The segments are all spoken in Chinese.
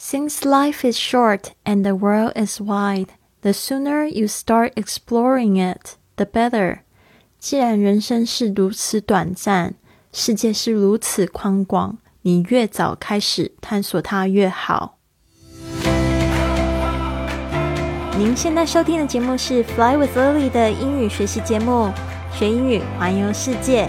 Since life is short and the world is wide, the sooner you start exploring it, the better. 既然人生是如此短暂，世界是如此宽广，你越早开始探索它越好。您现在收听的节目是《Fly with Lily》的英语学习节目，学英语环游世界。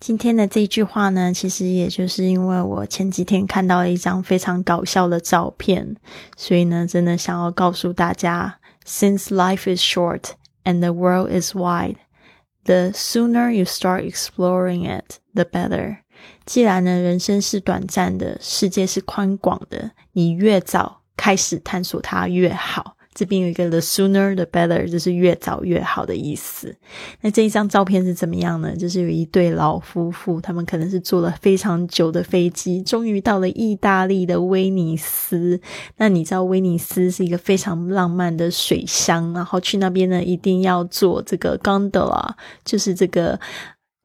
今天的这句话呢，其实也就是因为我前几天看到了一张非常搞笑的照片，所以呢，真的想要告诉大家：Since life is short and the world is wide, the sooner you start exploring it, the better。既然呢，人生是短暂的，世界是宽广的，你越早开始探索它越好。这边有一个 the sooner the better，就是越早越好的意思。那这一张照片是怎么样呢？就是有一对老夫妇，他们可能是坐了非常久的飞机，终于到了意大利的威尼斯。那你知道威尼斯是一个非常浪漫的水乡，然后去那边呢，一定要坐这个 gondola，就是这个。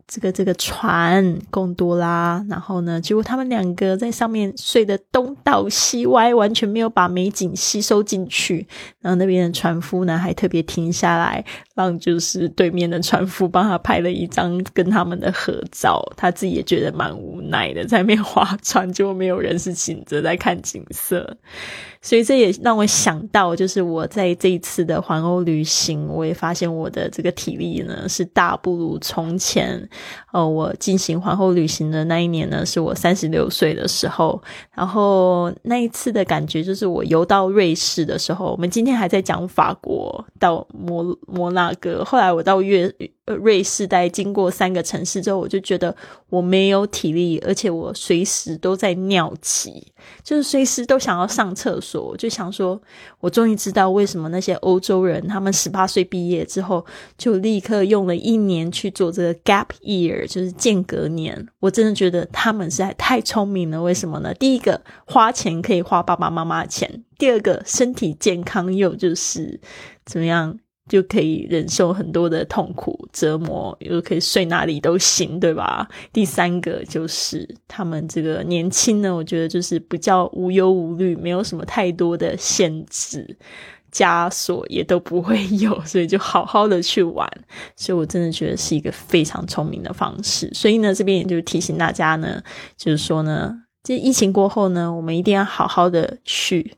这个这个船贡多拉，然后呢，结果他们两个在上面睡得东倒西歪，完全没有把美景吸收进去。然后那边的船夫呢，还特别停下来，让就是对面的船夫帮他拍了一张跟他们的合照。他自己也觉得蛮无奈的，在那边划船，就没有人是醒着在看景色。所以这也让我想到，就是我在这一次的环欧旅行，我也发现我的这个体力呢是大不如从前。哦，我进行环后旅行的那一年呢，是我三十六岁的时候。然后那一次的感觉，就是我游到瑞士的时候，我们今天还在讲法国到摩摩纳哥，后来我到越。呃，瑞士在经过三个城市之后，我就觉得我没有体力，而且我随时都在尿急，就是随时都想要上厕所。我就想说，我终于知道为什么那些欧洲人他们十八岁毕业之后就立刻用了一年去做这个 gap year，就是间隔年。我真的觉得他们实在太聪明了。为什么呢？第一个，花钱可以花爸爸妈妈的钱；第二个，身体健康又就是怎么样？就可以忍受很多的痛苦折磨，又可以睡哪里都行，对吧？第三个就是他们这个年轻呢，我觉得就是比较无忧无虑，没有什么太多的限制枷锁，也都不会有，所以就好好的去玩。所以我真的觉得是一个非常聪明的方式。所以呢，这边也就提醒大家呢，就是说呢，这疫情过后呢，我们一定要好好的去。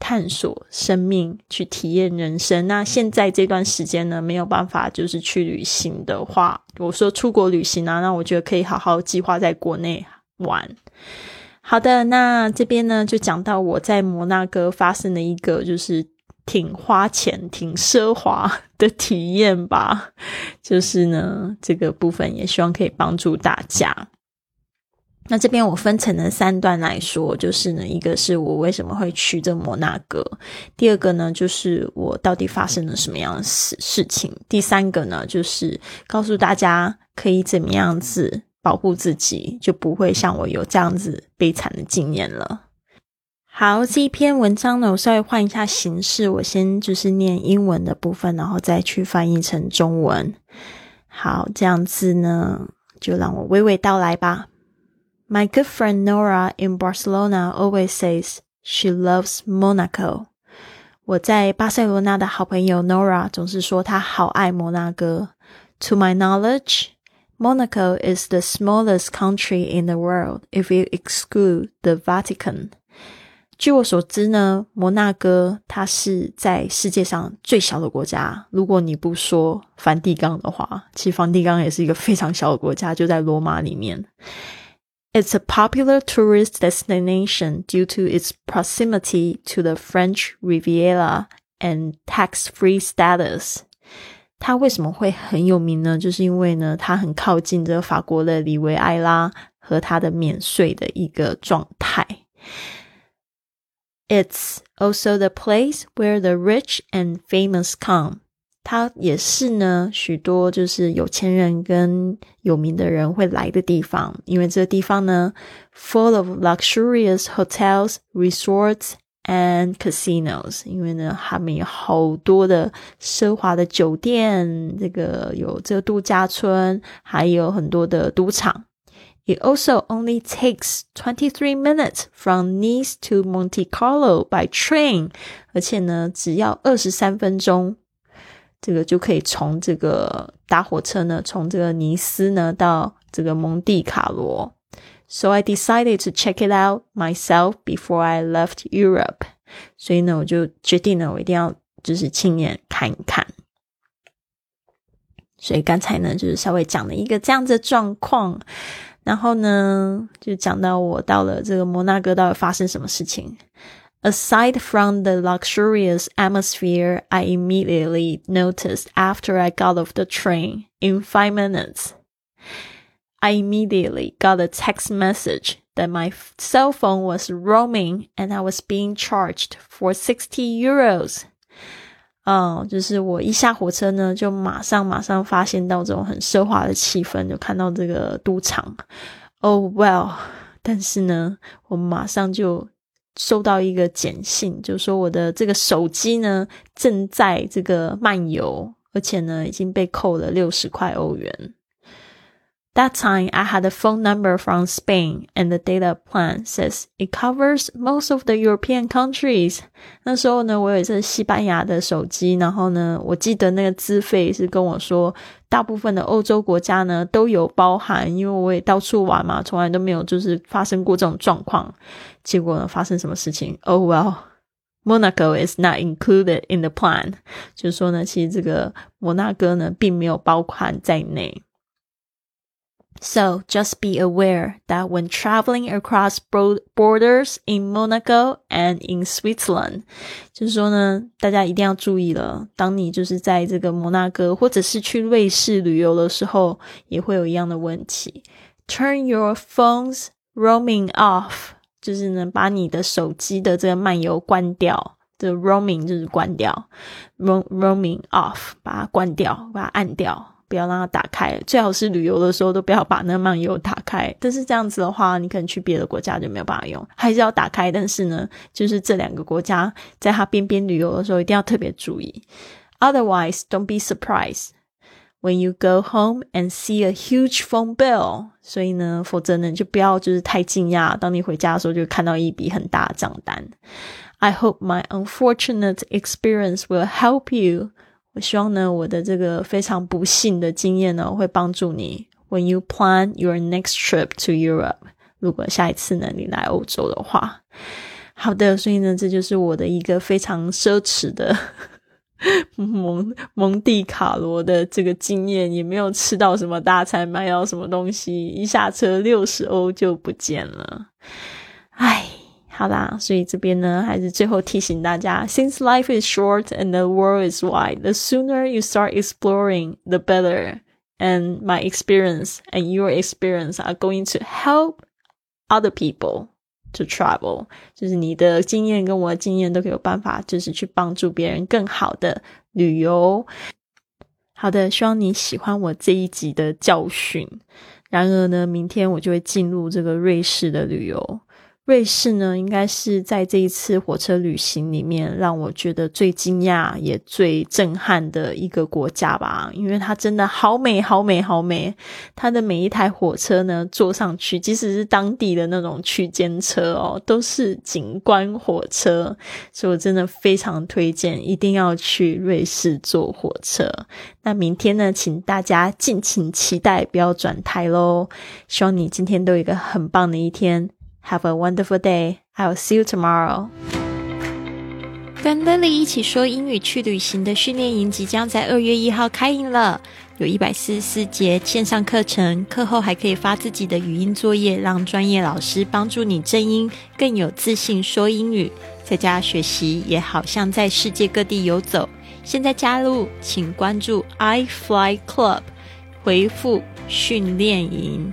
探索生命，去体验人生。那现在这段时间呢，没有办法就是去旅行的话，我说出国旅行啊，那我觉得可以好好计划在国内玩。好的，那这边呢就讲到我在摩纳哥发生的一个就是挺花钱、挺奢华的体验吧。就是呢，这个部分也希望可以帮助大家。那这边我分成了三段来说，就是呢，一个是我为什么会去这摩纳哥，第二个呢，就是我到底发生了什么样的事事情，第三个呢，就是告诉大家可以怎么样子保护自己，就不会像我有这样子悲惨的经验了。好，这一篇文章呢，我稍微换一下形式，我先就是念英文的部分，然后再去翻译成中文。好，这样子呢，就让我娓娓道来吧。My good friend Nora in Barcelona always says she loves Monaco. 我在巴塞罗那的好朋友 Nora 总是说她好爱摩纳哥。To my knowledge, Monaco is the smallest country in the world if you exclude the Vatican. 据我所知呢，摩纳哥它是在世界上最小的国家。如果你不说梵蒂冈的话，其实梵蒂冈也是一个非常小的国家，就在罗马里面。 It's a popular tourist destination due to its proximity to the French Riviera and tax-free status. 它为什么会很有名呢？就是因为呢，它很靠近这法国的里维埃拉和它的免税的一个状态。It's also the place where the rich and famous come. 它也是呢，许多就是有钱人跟有名的人会来的地方，因为这个地方呢，full of luxurious hotels, resorts and casinos。因为呢，他们有好多的奢华的酒店，这个有这个度假村，还有很多的赌场。It also only takes twenty three minutes from Nice to Monte Carlo by train。而且呢，只要二十三分钟。 这个就可以从这个搭火车呢，从这个尼斯呢到这个蒙地卡罗。So I decided to check it out myself before I left Europe。所以呢，我就决定呢，我一定要就是亲眼看一看。所以刚才呢，就是稍微讲了一个这样子的状况，然后呢，就讲到我到了这个摩纳哥到底发生什么事情。Aside from the luxurious atmosphere, I immediately noticed after I got off the train in five minutes. I immediately got a text message that my cell phone was roaming and I was being charged for sixty euros. 嗯，就是我一下火车呢，就马上马上发现到这种很奢华的气氛，就看到这个赌场。Oh well，但是呢，我马上就 收到一个简信，就说我的这个手机呢正在这个漫游，而且呢已经被扣了六十块欧元。That time I had a phone number from Spain and the data plan says it covers most of the European countries。那时候呢，我有一次西班牙的手机，然后呢，我记得那个资费是跟我说，大部分的欧洲国家呢都有包含，因为我也到处玩嘛，从来都没有就是发生过这种状况。结果呢，发生什么事情？Oh well。Monaco is not included in the plan，就是说呢，其实这个摩纳哥呢，并没有包含在内。 So just be aware that when traveling across borders in Monaco and in Switzerland，就是说呢，大家一定要注意了。当你就是在这个摩纳哥或者是去瑞士旅游的时候，也会有一样的问题。Turn your phones roaming off，就是呢，把你的手机的这个漫游关掉。这 roaming 就是关掉，roam roaming off，把它关掉，把它按掉。 不要让它打开，最好是旅游的时候都不要把那漫游打开。但是这样子的话，你可能去别的国家就没有办法用，还是要打开。但是呢，就是这两个国家在它边边旅游的时候一定要特别注意。Otherwise, don't be surprised when you go home and see a huge phone bill。所以呢，否则呢就不要就是太惊讶，当你回家的时候就看到一笔很大的账单。I hope my unfortunate experience will help you. 我希望呢，我的这个非常不幸的经验呢，会帮助你。When you plan your next trip to Europe，如果下一次呢你来欧洲的话，好的，所以呢，这就是我的一个非常奢侈的 蒙蒙蒂卡罗的这个经验，也没有吃到什么大餐，买到什么东西，一下车六十欧就不见了，唉。好啦，所以这边呢，还是最后提醒大家：Since life is short and the world is wide, the sooner you start exploring, the better. And my experience and your experience are going to help other people to travel. 就是你的经验跟我的经验都可以有办法，就是去帮助别人更好的旅游。好的，希望你喜欢我这一集的教训。然而呢，明天我就会进入这个瑞士的旅游。 瑞士呢，应该是在这一次火车旅行里面让我觉得最惊讶也最震撼的一个国家吧，因为它真的好美，好美，好美！它的每一台火车呢，坐上去，即使是当地的那种区间车哦，都是景观火车，所以我真的非常推荐，一定要去瑞士坐火车。那明天呢，请大家敬请期待，不要转台喽！希望你今天都有一个很棒的一天。Have a wonderful day. I'll see you tomorrow. 跟 Lily 一起说英语去旅行的训练营即将在二月一号开营了，有一百四十四节线上课程，课后还可以发自己的语音作业，让专业老师帮助你正音，更有自信说英语。在家学习也好像在世界各地游走。现在加入，请关注 i Fly Club，回复训练营。